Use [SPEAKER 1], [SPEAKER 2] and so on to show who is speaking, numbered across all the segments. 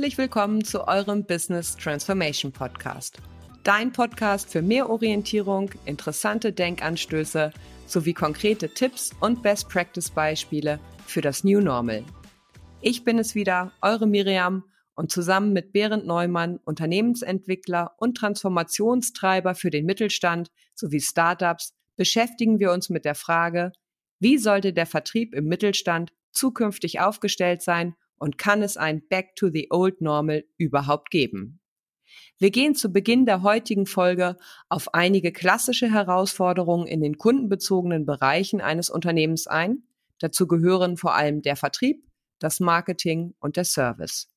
[SPEAKER 1] Herzlich willkommen zu eurem Business Transformation Podcast. Dein Podcast für mehr Orientierung, interessante Denkanstöße sowie konkrete Tipps und Best Practice Beispiele für das New Normal. Ich bin es wieder, eure Miriam und zusammen mit Berend Neumann, Unternehmensentwickler und Transformationstreiber für den Mittelstand sowie Startups, beschäftigen wir uns mit der Frage, wie sollte der Vertrieb im Mittelstand zukünftig aufgestellt sein und kann es ein Back to the Old Normal überhaupt geben? Wir gehen zu Beginn der heutigen Folge auf einige klassische Herausforderungen in den kundenbezogenen Bereichen eines Unternehmens ein. Dazu gehören vor allem der Vertrieb, das Marketing und der Service.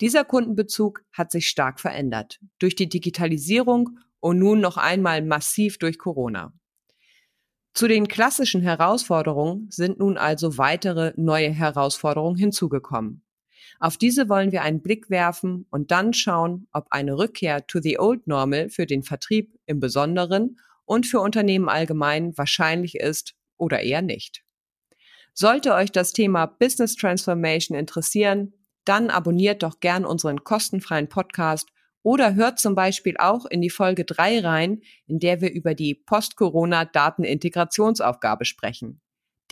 [SPEAKER 1] Dieser Kundenbezug hat sich stark verändert durch die Digitalisierung und nun noch einmal massiv durch Corona. Zu den klassischen Herausforderungen sind nun also weitere neue Herausforderungen hinzugekommen. Auf diese wollen wir einen Blick werfen und dann schauen, ob eine Rückkehr to the old normal für den Vertrieb im Besonderen und für Unternehmen allgemein wahrscheinlich ist oder eher nicht. Sollte euch das Thema Business Transformation interessieren, dann abonniert doch gern unseren kostenfreien Podcast oder hört zum Beispiel auch in die Folge 3 rein, in der wir über die Post-Corona-Datenintegrationsaufgabe sprechen.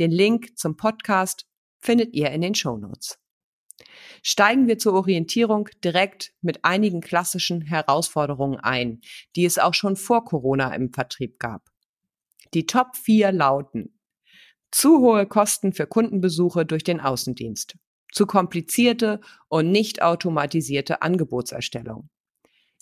[SPEAKER 1] Den Link zum Podcast findet ihr in den Show Notes. Steigen wir zur Orientierung direkt mit einigen klassischen Herausforderungen ein, die es auch schon vor Corona im Vertrieb gab. Die Top 4 lauten zu hohe Kosten für Kundenbesuche durch den Außendienst, zu komplizierte und nicht automatisierte Angebotserstellung,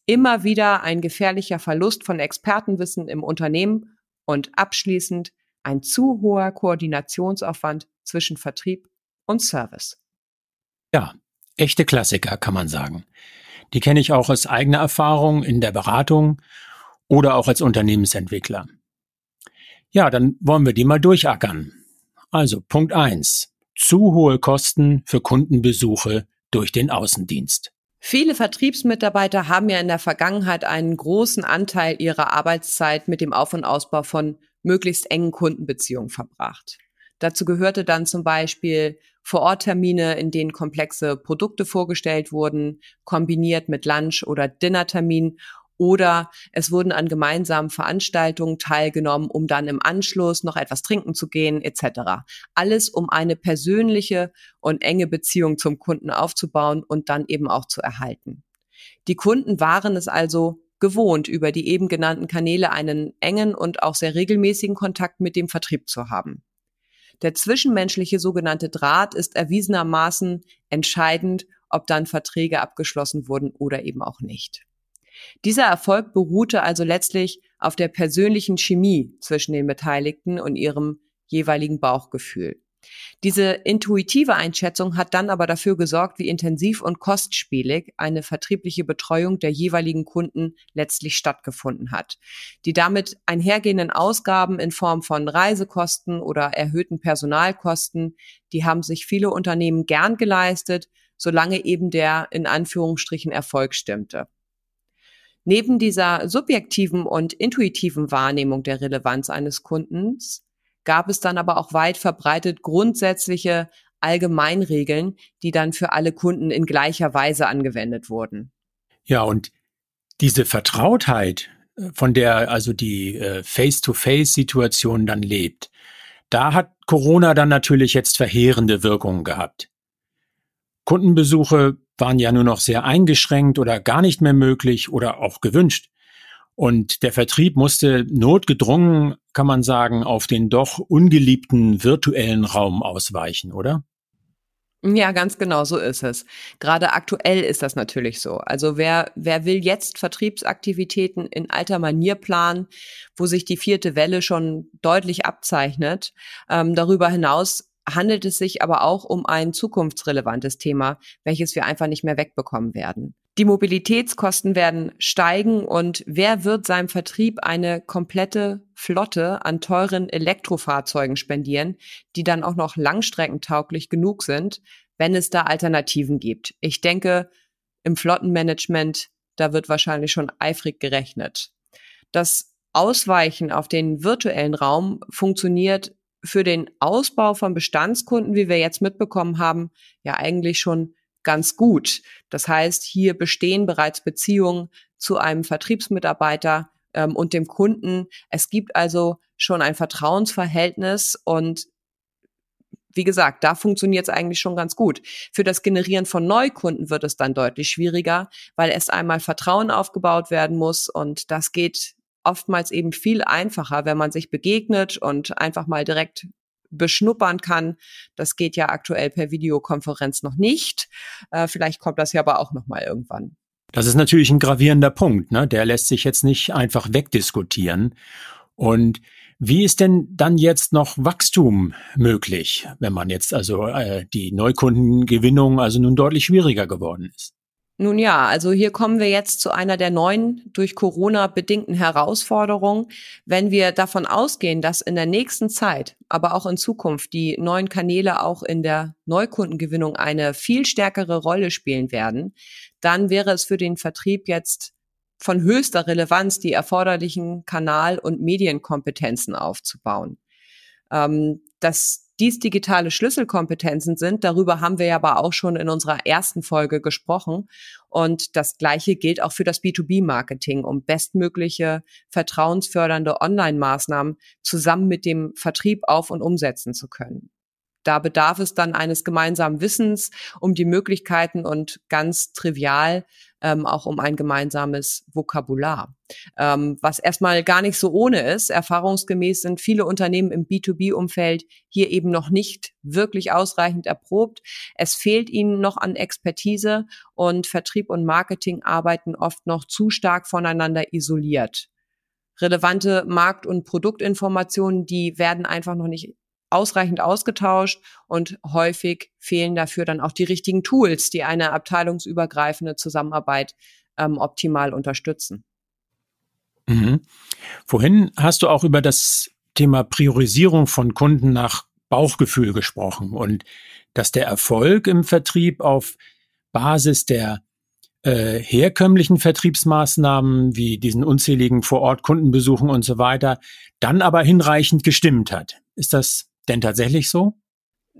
[SPEAKER 1] immer wieder ein gefährlicher Verlust von Expertenwissen im Unternehmen und abschließend ein zu hoher Koordinationsaufwand zwischen Vertrieb und Service.
[SPEAKER 2] Ja, echte Klassiker kann man sagen. Die kenne ich auch aus eigener Erfahrung in der Beratung oder auch als Unternehmensentwickler. Ja, dann wollen wir die mal durchackern. Also Punkt eins: Zu hohe Kosten für Kundenbesuche durch den Außendienst.
[SPEAKER 1] Viele Vertriebsmitarbeiter haben ja in der Vergangenheit einen großen Anteil ihrer Arbeitszeit mit dem Auf- und Ausbau von möglichst engen Kundenbeziehungen verbracht. Dazu gehörte dann zum Beispiel Vororttermine, in denen komplexe Produkte vorgestellt wurden, kombiniert mit Lunch- oder Dinnerterminen oder es wurden an gemeinsamen Veranstaltungen teilgenommen, um dann im Anschluss noch etwas trinken zu gehen etc. Alles, um eine persönliche und enge Beziehung zum Kunden aufzubauen und dann eben auch zu erhalten. Die Kunden waren es also gewohnt, über die eben genannten Kanäle einen engen und auch sehr regelmäßigen Kontakt mit dem Vertrieb zu haben. Der zwischenmenschliche sogenannte Draht ist erwiesenermaßen entscheidend, ob dann Verträge abgeschlossen wurden oder eben auch nicht. Dieser Erfolg beruhte also letztlich auf der persönlichen Chemie zwischen den Beteiligten und ihrem jeweiligen Bauchgefühl. Diese intuitive Einschätzung hat dann aber dafür gesorgt, wie intensiv und kostspielig eine vertriebliche Betreuung der jeweiligen Kunden letztlich stattgefunden hat. Die damit einhergehenden Ausgaben in Form von Reisekosten oder erhöhten Personalkosten, die haben sich viele Unternehmen gern geleistet, solange eben der in Anführungsstrichen Erfolg stimmte. Neben dieser subjektiven und intuitiven Wahrnehmung der Relevanz eines Kundens gab es dann aber auch weit verbreitet grundsätzliche Allgemeinregeln, die dann für alle Kunden in gleicher Weise angewendet wurden.
[SPEAKER 2] Ja, und diese Vertrautheit, äh, von der also die äh, Face-to-Face-Situation dann lebt, da hat Corona dann natürlich jetzt verheerende Wirkungen gehabt. Kundenbesuche waren ja nur noch sehr eingeschränkt oder gar nicht mehr möglich oder auch gewünscht. Und der Vertrieb musste notgedrungen, kann man sagen, auf den doch ungeliebten virtuellen Raum ausweichen, oder?
[SPEAKER 1] Ja, ganz genau, so ist es. Gerade aktuell ist das natürlich so. Also wer, wer will jetzt Vertriebsaktivitäten in alter Manier planen, wo sich die vierte Welle schon deutlich abzeichnet? Ähm, darüber hinaus handelt es sich aber auch um ein zukunftsrelevantes Thema, welches wir einfach nicht mehr wegbekommen werden. Die Mobilitätskosten werden steigen und wer wird seinem Vertrieb eine komplette Flotte an teuren Elektrofahrzeugen spendieren, die dann auch noch langstreckentauglich genug sind, wenn es da Alternativen gibt? Ich denke, im Flottenmanagement, da wird wahrscheinlich schon eifrig gerechnet. Das Ausweichen auf den virtuellen Raum funktioniert für den Ausbau von Bestandskunden, wie wir jetzt mitbekommen haben, ja eigentlich schon ganz gut. Das heißt, hier bestehen bereits Beziehungen zu einem Vertriebsmitarbeiter ähm, und dem Kunden. Es gibt also schon ein Vertrauensverhältnis und wie gesagt, da funktioniert es eigentlich schon ganz gut. Für das Generieren von Neukunden wird es dann deutlich schwieriger, weil erst einmal Vertrauen aufgebaut werden muss und das geht oftmals eben viel einfacher, wenn man sich begegnet und einfach mal direkt beschnuppern kann. Das geht ja aktuell per Videokonferenz noch nicht. Äh, vielleicht kommt das ja aber auch noch mal irgendwann.
[SPEAKER 2] Das ist natürlich ein gravierender Punkt, ne? Der lässt sich jetzt nicht einfach wegdiskutieren. Und wie ist denn dann jetzt noch Wachstum möglich, wenn man jetzt also äh, die Neukundengewinnung also nun deutlich schwieriger geworden ist?
[SPEAKER 1] Nun ja, also hier kommen wir jetzt zu einer der neuen durch Corona bedingten Herausforderungen. Wenn wir davon ausgehen, dass in der nächsten Zeit, aber auch in Zukunft die neuen Kanäle auch in der Neukundengewinnung eine viel stärkere Rolle spielen werden, dann wäre es für den Vertrieb jetzt von höchster Relevanz, die erforderlichen Kanal- und Medienkompetenzen aufzubauen. Ähm, das dies digitale Schlüsselkompetenzen sind. Darüber haben wir ja aber auch schon in unserer ersten Folge gesprochen. Und das Gleiche gilt auch für das B2B-Marketing, um bestmögliche vertrauensfördernde Online-Maßnahmen zusammen mit dem Vertrieb auf und umsetzen zu können. Da bedarf es dann eines gemeinsamen Wissens um die Möglichkeiten und ganz trivial ähm, auch um ein gemeinsames Vokabular, ähm, was erstmal gar nicht so ohne ist. Erfahrungsgemäß sind viele Unternehmen im B2B-Umfeld hier eben noch nicht wirklich ausreichend erprobt. Es fehlt ihnen noch an Expertise und Vertrieb und Marketing arbeiten oft noch zu stark voneinander isoliert relevante Markt- und Produktinformationen, die werden einfach noch nicht ausreichend ausgetauscht und häufig fehlen dafür dann auch die richtigen Tools, die eine abteilungsübergreifende Zusammenarbeit ähm, optimal unterstützen.
[SPEAKER 2] Mhm. Vorhin hast du auch über das Thema Priorisierung von Kunden nach Bauchgefühl gesprochen und dass der Erfolg im Vertrieb auf Basis der äh, herkömmlichen Vertriebsmaßnahmen wie diesen unzähligen Vor-Ort-Kundenbesuchen und so weiter dann aber hinreichend gestimmt hat. Ist das denn tatsächlich so?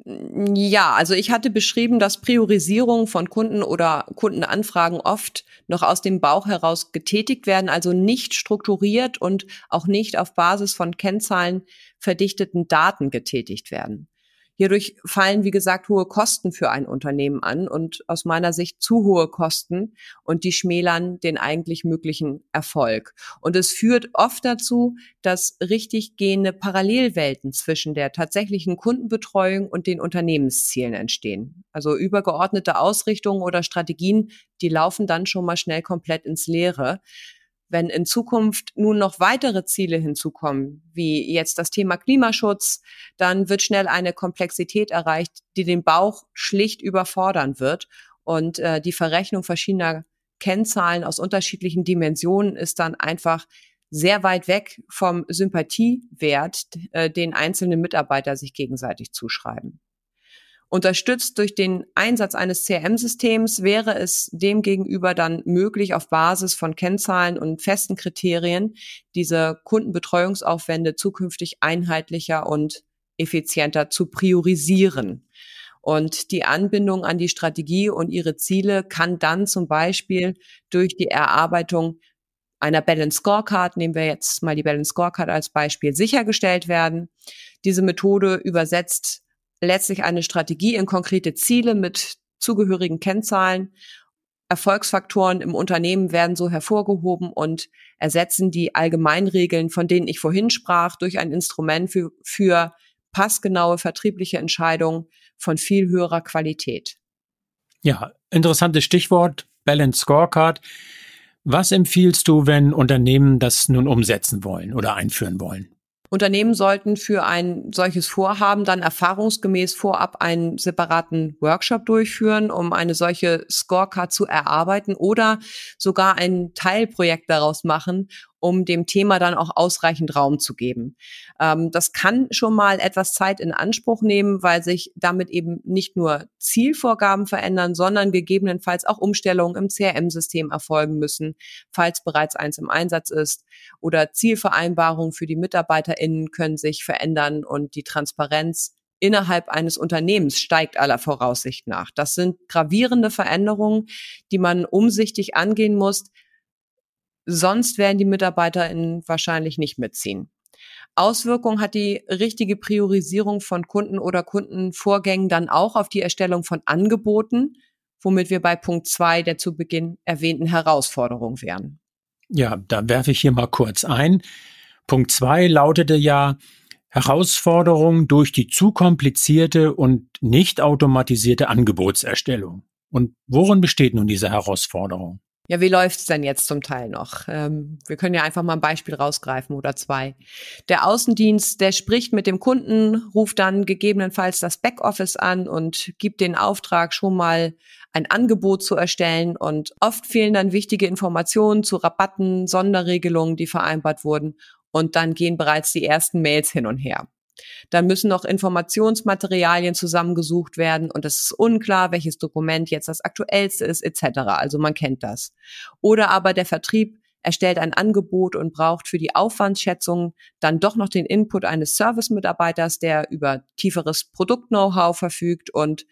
[SPEAKER 1] Ja, also ich hatte beschrieben, dass Priorisierung von Kunden oder Kundenanfragen oft noch aus dem Bauch heraus getätigt werden, also nicht strukturiert und auch nicht auf Basis von Kennzahlen verdichteten Daten getätigt werden. Hierdurch fallen, wie gesagt, hohe Kosten für ein Unternehmen an und aus meiner Sicht zu hohe Kosten und die schmälern den eigentlich möglichen Erfolg. Und es führt oft dazu, dass richtig gehende Parallelwelten zwischen der tatsächlichen Kundenbetreuung und den Unternehmenszielen entstehen. Also übergeordnete Ausrichtungen oder Strategien, die laufen dann schon mal schnell komplett ins Leere. Wenn in Zukunft nun noch weitere Ziele hinzukommen, wie jetzt das Thema Klimaschutz, dann wird schnell eine Komplexität erreicht, die den Bauch schlicht überfordern wird. Und äh, die Verrechnung verschiedener Kennzahlen aus unterschiedlichen Dimensionen ist dann einfach sehr weit weg vom Sympathiewert, äh, den einzelne Mitarbeiter sich gegenseitig zuschreiben. Unterstützt durch den Einsatz eines CRM-Systems wäre es demgegenüber dann möglich, auf Basis von Kennzahlen und festen Kriterien diese Kundenbetreuungsaufwände zukünftig einheitlicher und effizienter zu priorisieren. Und die Anbindung an die Strategie und ihre Ziele kann dann zum Beispiel durch die Erarbeitung einer Balance Scorecard, nehmen wir jetzt mal die Balance Scorecard als Beispiel, sichergestellt werden. Diese Methode übersetzt letztlich eine Strategie in konkrete Ziele mit zugehörigen Kennzahlen. Erfolgsfaktoren im Unternehmen werden so hervorgehoben und ersetzen die Allgemeinregeln, von denen ich vorhin sprach, durch ein Instrument für, für passgenaue vertriebliche Entscheidungen von viel höherer Qualität.
[SPEAKER 2] Ja, interessantes Stichwort, Balance Scorecard. Was empfiehlst du, wenn Unternehmen das nun umsetzen wollen oder einführen wollen?
[SPEAKER 1] Unternehmen sollten für ein solches Vorhaben dann erfahrungsgemäß vorab einen separaten Workshop durchführen, um eine solche Scorecard zu erarbeiten oder sogar ein Teilprojekt daraus machen, um dem Thema dann auch ausreichend Raum zu geben. Ähm, das kann schon mal etwas Zeit in Anspruch nehmen, weil sich damit eben nicht nur Zielvorgaben verändern, sondern gegebenenfalls auch Umstellungen im CRM-System erfolgen müssen, falls bereits eins im Einsatz ist. Oder Zielvereinbarungen für die MitarbeiterInnen können sich verändern und die Transparenz innerhalb eines Unternehmens steigt aller Voraussicht nach. Das sind gravierende Veränderungen, die man umsichtig angehen muss. Sonst werden die MitarbeiterInnen wahrscheinlich nicht mitziehen. Auswirkungen hat die richtige Priorisierung von Kunden oder Kundenvorgängen dann auch auf die Erstellung von Angeboten, womit wir bei Punkt zwei der zu Beginn erwähnten Herausforderung wären.
[SPEAKER 2] Ja, da werfe ich hier mal kurz ein. Punkt zwei lautete ja Herausforderung durch die zu komplizierte und nicht automatisierte Angebotserstellung. Und worin besteht nun diese Herausforderung?
[SPEAKER 1] Ja, wie läuft's denn jetzt zum Teil noch? Ähm, wir können ja einfach mal ein Beispiel rausgreifen oder zwei. Der Außendienst, der spricht mit dem Kunden, ruft dann gegebenenfalls das Backoffice an und gibt den Auftrag, schon mal ein Angebot zu erstellen. Und oft fehlen dann wichtige Informationen zu Rabatten, Sonderregelungen, die vereinbart wurden. Und dann gehen bereits die ersten Mails hin und her. Dann müssen noch Informationsmaterialien zusammengesucht werden und es ist unklar, welches Dokument jetzt das aktuellste ist, etc. Also man kennt das. Oder aber der Vertrieb erstellt ein Angebot und braucht für die Aufwandsschätzung dann doch noch den Input eines Service-Mitarbeiters, der über tieferes Produkt-Know-how verfügt und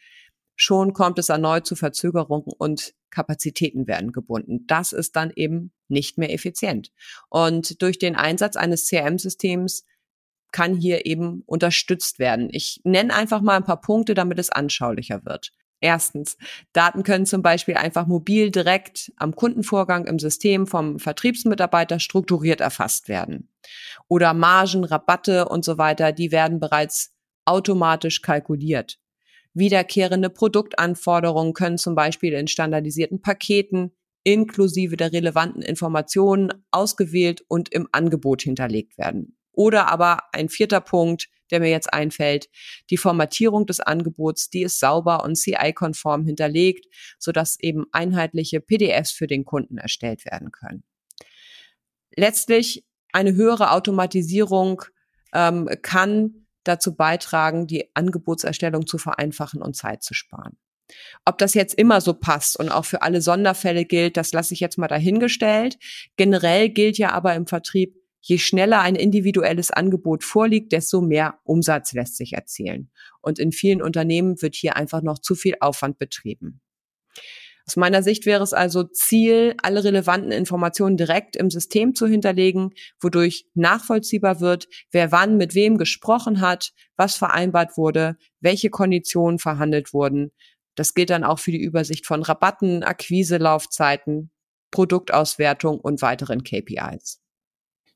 [SPEAKER 1] schon kommt es erneut zu Verzögerungen und Kapazitäten werden gebunden. Das ist dann eben nicht mehr effizient. Und durch den Einsatz eines CRM-Systems kann hier eben unterstützt werden. Ich nenne einfach mal ein paar Punkte, damit es anschaulicher wird. Erstens, Daten können zum Beispiel einfach mobil direkt am Kundenvorgang im System vom Vertriebsmitarbeiter strukturiert erfasst werden. Oder Margen, Rabatte und so weiter, die werden bereits automatisch kalkuliert. Wiederkehrende Produktanforderungen können zum Beispiel in standardisierten Paketen inklusive der relevanten Informationen ausgewählt und im Angebot hinterlegt werden. Oder aber ein vierter Punkt, der mir jetzt einfällt, die Formatierung des Angebots, die ist sauber und CI-konform hinterlegt, sodass eben einheitliche PDFs für den Kunden erstellt werden können. Letztlich eine höhere Automatisierung ähm, kann dazu beitragen, die Angebotserstellung zu vereinfachen und Zeit zu sparen. Ob das jetzt immer so passt und auch für alle Sonderfälle gilt, das lasse ich jetzt mal dahingestellt. Generell gilt ja aber im Vertrieb, je schneller ein individuelles Angebot vorliegt, desto mehr Umsatz lässt sich erzielen. Und in vielen Unternehmen wird hier einfach noch zu viel Aufwand betrieben. Aus meiner Sicht wäre es also Ziel, alle relevanten Informationen direkt im System zu hinterlegen, wodurch nachvollziehbar wird, wer wann mit wem gesprochen hat, was vereinbart wurde, welche Konditionen verhandelt wurden. Das gilt dann auch für die Übersicht von Rabatten, Akquiselaufzeiten, Produktauswertung und weiteren KPIs.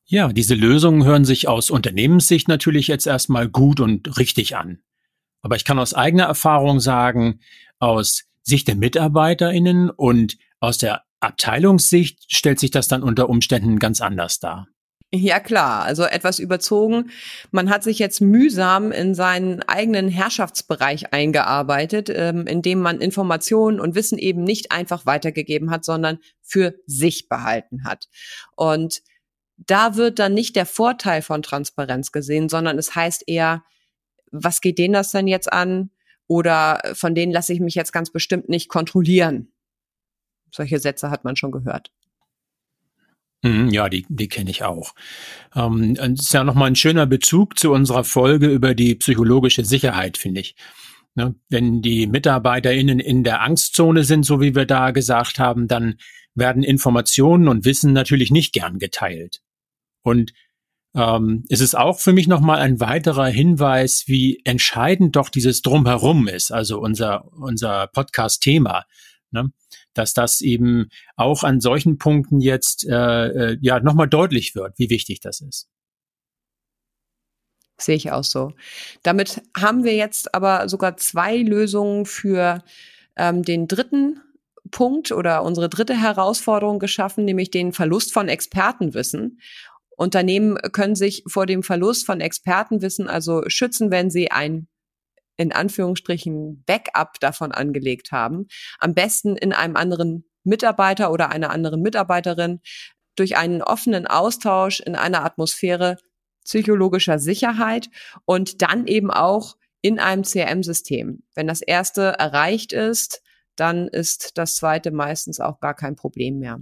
[SPEAKER 2] Ja, diese Lösungen hören sich aus Unternehmenssicht natürlich jetzt erstmal gut und richtig an. Aber ich kann aus eigener Erfahrung sagen, aus Sicht der MitarbeiterInnen und aus der Abteilungssicht stellt sich das dann unter Umständen ganz anders dar.
[SPEAKER 1] Ja klar, also etwas überzogen. Man hat sich jetzt mühsam in seinen eigenen Herrschaftsbereich eingearbeitet, ähm, in dem man Informationen und Wissen eben nicht einfach weitergegeben hat, sondern für sich behalten hat. Und da wird dann nicht der Vorteil von Transparenz gesehen, sondern es heißt eher, was geht denen das denn jetzt an? Oder von denen lasse ich mich jetzt ganz bestimmt nicht kontrollieren. Solche Sätze hat man schon gehört.
[SPEAKER 2] Mhm, ja, die, die kenne ich auch. Ähm, das ist ja nochmal ein schöner Bezug zu unserer Folge über die psychologische Sicherheit, finde ich. Ne? Wenn die MitarbeiterInnen in der Angstzone sind, so wie wir da gesagt haben, dann werden Informationen und Wissen natürlich nicht gern geteilt. Und ähm, es ist auch für mich nochmal ein weiterer Hinweis, wie entscheidend doch dieses Drumherum ist, also unser, unser Podcast-Thema. Ne? Dass das eben auch an solchen Punkten jetzt äh, äh, ja nochmal deutlich wird, wie wichtig das ist.
[SPEAKER 1] Sehe ich auch so. Damit haben wir jetzt aber sogar zwei Lösungen für ähm, den dritten Punkt oder unsere dritte Herausforderung geschaffen, nämlich den Verlust von Expertenwissen. Unternehmen können sich vor dem Verlust von Expertenwissen also schützen, wenn sie ein in Anführungsstrichen Backup davon angelegt haben. Am besten in einem anderen Mitarbeiter oder einer anderen Mitarbeiterin durch einen offenen Austausch in einer Atmosphäre psychologischer Sicherheit und dann eben auch in einem CRM-System. Wenn das erste erreicht ist, dann ist das zweite meistens auch gar kein Problem mehr.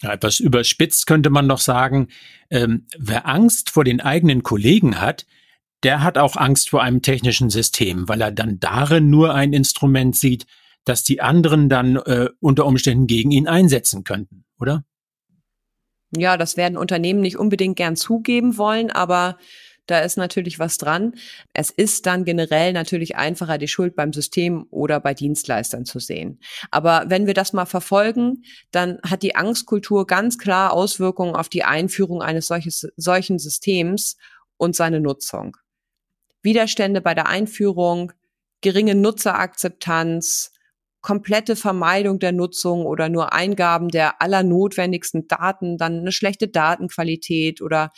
[SPEAKER 2] Ja, etwas überspitzt könnte man noch sagen, ähm, wer Angst vor den eigenen Kollegen hat, der hat auch Angst vor einem technischen System, weil er dann darin nur ein Instrument sieht, das die anderen dann äh, unter Umständen gegen ihn einsetzen könnten, oder?
[SPEAKER 1] Ja, das werden Unternehmen nicht unbedingt gern zugeben wollen, aber da ist natürlich was dran. Es ist dann generell natürlich einfacher, die Schuld beim System oder bei Dienstleistern zu sehen. Aber wenn wir das mal verfolgen, dann hat die Angstkultur ganz klar Auswirkungen auf die Einführung eines solches, solchen Systems und seine Nutzung. Widerstände bei der Einführung, geringe Nutzerakzeptanz, komplette Vermeidung der Nutzung oder nur Eingaben der allernotwendigsten Daten, dann eine schlechte Datenqualität oder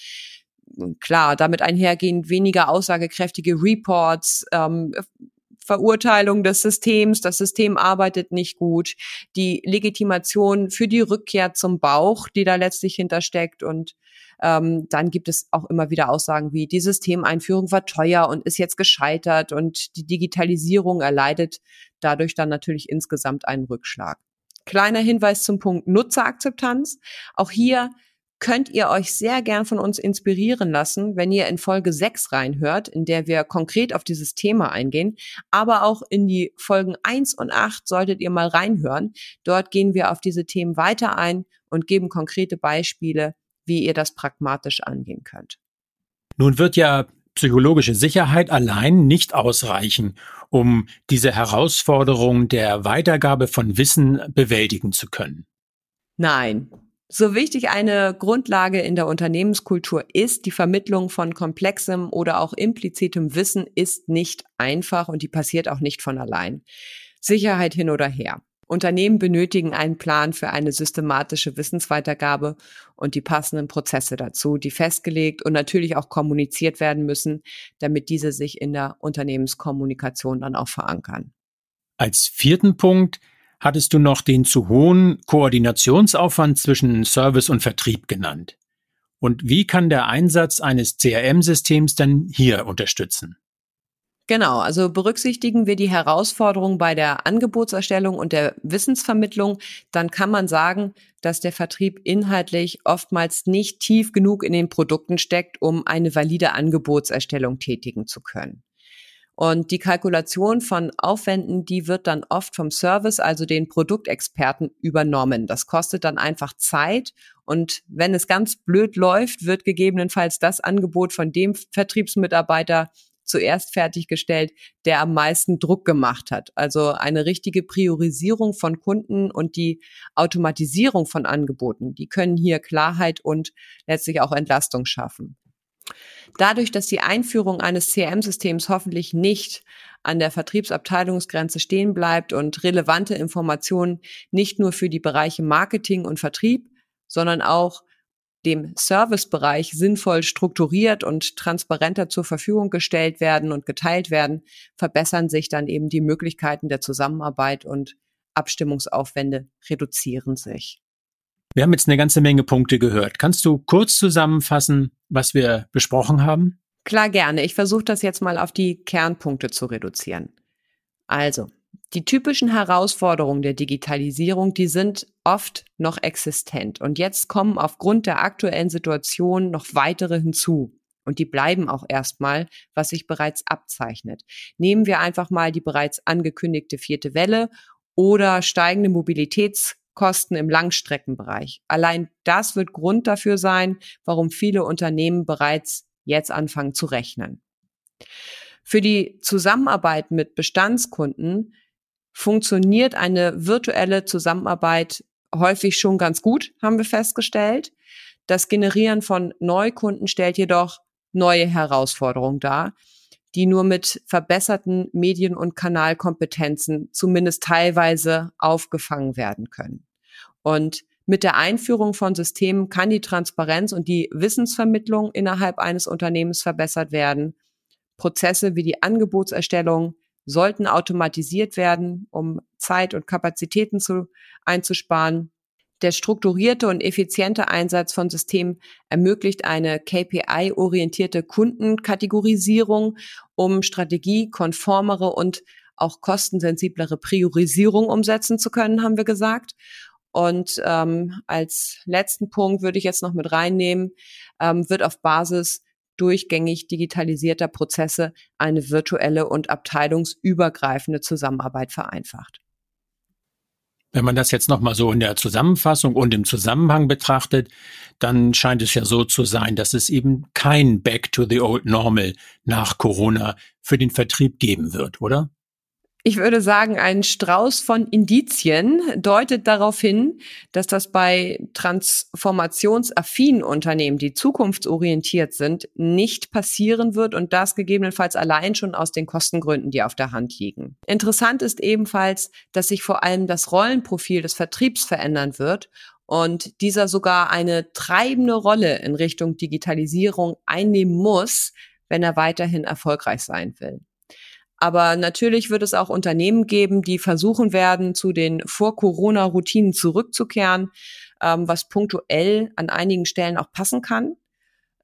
[SPEAKER 1] klar, damit einhergehend weniger aussagekräftige Reports, ähm, Verurteilung des Systems, das System arbeitet nicht gut, die Legitimation für die Rückkehr zum Bauch, die da letztlich hintersteckt und ähm, dann gibt es auch immer wieder Aussagen wie, die Systemeinführung war teuer und ist jetzt gescheitert und die Digitalisierung erleidet dadurch dann natürlich insgesamt einen Rückschlag. Kleiner Hinweis zum Punkt Nutzerakzeptanz. Auch hier könnt ihr euch sehr gern von uns inspirieren lassen, wenn ihr in Folge 6 reinhört, in der wir konkret auf dieses Thema eingehen. Aber auch in die Folgen 1 und 8 solltet ihr mal reinhören. Dort gehen wir auf diese Themen weiter ein und geben konkrete Beispiele, wie ihr das pragmatisch angehen könnt.
[SPEAKER 2] Nun wird ja psychologische Sicherheit allein nicht ausreichen, um diese Herausforderung der Weitergabe von Wissen bewältigen zu können.
[SPEAKER 1] Nein, so wichtig eine Grundlage in der Unternehmenskultur ist, die Vermittlung von komplexem oder auch implizitem Wissen ist nicht einfach und die passiert auch nicht von allein. Sicherheit hin oder her. Unternehmen benötigen einen Plan für eine systematische Wissensweitergabe und die passenden Prozesse dazu, die festgelegt und natürlich auch kommuniziert werden müssen, damit diese sich in der Unternehmenskommunikation dann auch verankern.
[SPEAKER 2] Als vierten Punkt hattest du noch den zu hohen Koordinationsaufwand zwischen Service und Vertrieb genannt. Und wie kann der Einsatz eines CRM-Systems dann hier unterstützen?
[SPEAKER 1] Genau, also berücksichtigen wir die Herausforderungen bei der Angebotserstellung und der Wissensvermittlung, dann kann man sagen, dass der Vertrieb inhaltlich oftmals nicht tief genug in den Produkten steckt, um eine valide Angebotserstellung tätigen zu können. Und die Kalkulation von Aufwänden, die wird dann oft vom Service, also den Produktexperten, übernommen. Das kostet dann einfach Zeit. Und wenn es ganz blöd läuft, wird gegebenenfalls das Angebot von dem Vertriebsmitarbeiter zuerst fertiggestellt, der am meisten Druck gemacht hat. Also eine richtige Priorisierung von Kunden und die Automatisierung von Angeboten, die können hier Klarheit und letztlich auch Entlastung schaffen. Dadurch, dass die Einführung eines CRM-Systems hoffentlich nicht an der Vertriebsabteilungsgrenze stehen bleibt und relevante Informationen nicht nur für die Bereiche Marketing und Vertrieb, sondern auch dem Servicebereich sinnvoll strukturiert und transparenter zur Verfügung gestellt werden und geteilt werden, verbessern sich dann eben die Möglichkeiten der Zusammenarbeit und Abstimmungsaufwände reduzieren sich.
[SPEAKER 2] Wir haben jetzt eine ganze Menge Punkte gehört. Kannst du kurz zusammenfassen, was wir besprochen haben?
[SPEAKER 1] Klar, gerne. Ich versuche das jetzt mal auf die Kernpunkte zu reduzieren. Also, die typischen Herausforderungen der Digitalisierung, die sind oft noch existent. Und jetzt kommen aufgrund der aktuellen Situation noch weitere hinzu. Und die bleiben auch erstmal, was sich bereits abzeichnet. Nehmen wir einfach mal die bereits angekündigte vierte Welle oder steigende Mobilitäts Kosten im Langstreckenbereich. Allein das wird Grund dafür sein, warum viele Unternehmen bereits jetzt anfangen zu rechnen. Für die Zusammenarbeit mit Bestandskunden funktioniert eine virtuelle Zusammenarbeit häufig schon ganz gut, haben wir festgestellt. Das Generieren von Neukunden stellt jedoch neue Herausforderungen dar, die nur mit verbesserten Medien- und Kanalkompetenzen zumindest teilweise aufgefangen werden können. Und mit der Einführung von Systemen kann die Transparenz und die Wissensvermittlung innerhalb eines Unternehmens verbessert werden. Prozesse wie die Angebotserstellung sollten automatisiert werden, um Zeit und Kapazitäten zu, einzusparen. Der strukturierte und effiziente Einsatz von Systemen ermöglicht eine KPI-orientierte Kundenkategorisierung, um strategiekonformere und auch kostensensiblere Priorisierung umsetzen zu können, haben wir gesagt. Und ähm, als letzten Punkt würde ich jetzt noch mit reinnehmen, ähm, wird auf Basis durchgängig digitalisierter Prozesse eine virtuelle und abteilungsübergreifende Zusammenarbeit vereinfacht.
[SPEAKER 2] Wenn man das jetzt nochmal so in der Zusammenfassung und im Zusammenhang betrachtet, dann scheint es ja so zu sein, dass es eben kein Back to the Old Normal nach Corona für den Vertrieb geben wird, oder?
[SPEAKER 1] Ich würde sagen, ein Strauß von Indizien deutet darauf hin, dass das bei transformationsaffinen Unternehmen, die zukunftsorientiert sind, nicht passieren wird und das gegebenenfalls allein schon aus den Kostengründen, die auf der Hand liegen. Interessant ist ebenfalls, dass sich vor allem das Rollenprofil des Vertriebs verändern wird und dieser sogar eine treibende Rolle in Richtung Digitalisierung einnehmen muss, wenn er weiterhin erfolgreich sein will. Aber natürlich wird es auch Unternehmen geben, die versuchen werden, zu den Vor-Corona-Routinen zurückzukehren, ähm, was punktuell an einigen Stellen auch passen kann.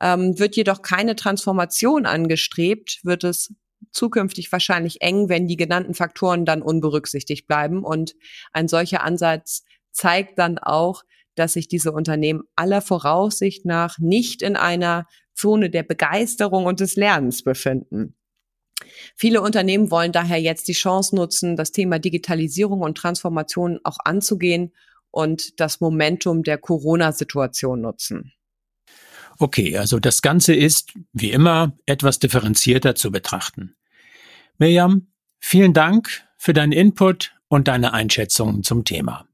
[SPEAKER 1] Ähm, wird jedoch keine Transformation angestrebt, wird es zukünftig wahrscheinlich eng, wenn die genannten Faktoren dann unberücksichtigt bleiben. Und ein solcher Ansatz zeigt dann auch, dass sich diese Unternehmen aller Voraussicht nach nicht in einer Zone der Begeisterung und des Lernens befinden. Viele Unternehmen wollen daher jetzt die Chance nutzen, das Thema Digitalisierung und Transformation auch anzugehen und das Momentum der Corona-Situation nutzen.
[SPEAKER 2] Okay, also das Ganze ist, wie immer, etwas differenzierter zu betrachten. Mirjam, vielen Dank für deinen Input und deine Einschätzungen zum Thema.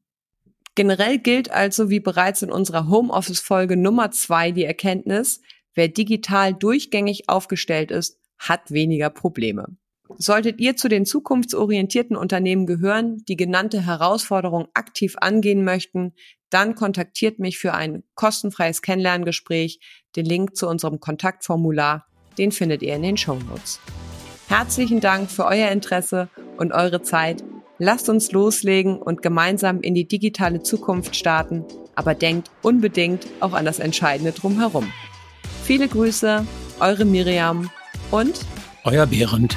[SPEAKER 1] Generell gilt also, wie bereits in unserer Homeoffice-Folge Nummer zwei, die Erkenntnis, wer digital durchgängig aufgestellt ist, hat weniger Probleme. Solltet ihr zu den zukunftsorientierten Unternehmen gehören, die genannte Herausforderung aktiv angehen möchten, dann kontaktiert mich für ein kostenfreies Kennenlerngespräch. Den Link zu unserem Kontaktformular, den findet ihr in den Show Notes. Herzlichen Dank für euer Interesse und eure Zeit. Lasst uns loslegen und gemeinsam in die digitale Zukunft starten, aber denkt unbedingt auch an das Entscheidende drumherum. Viele Grüße, eure Miriam und
[SPEAKER 2] euer Behrend.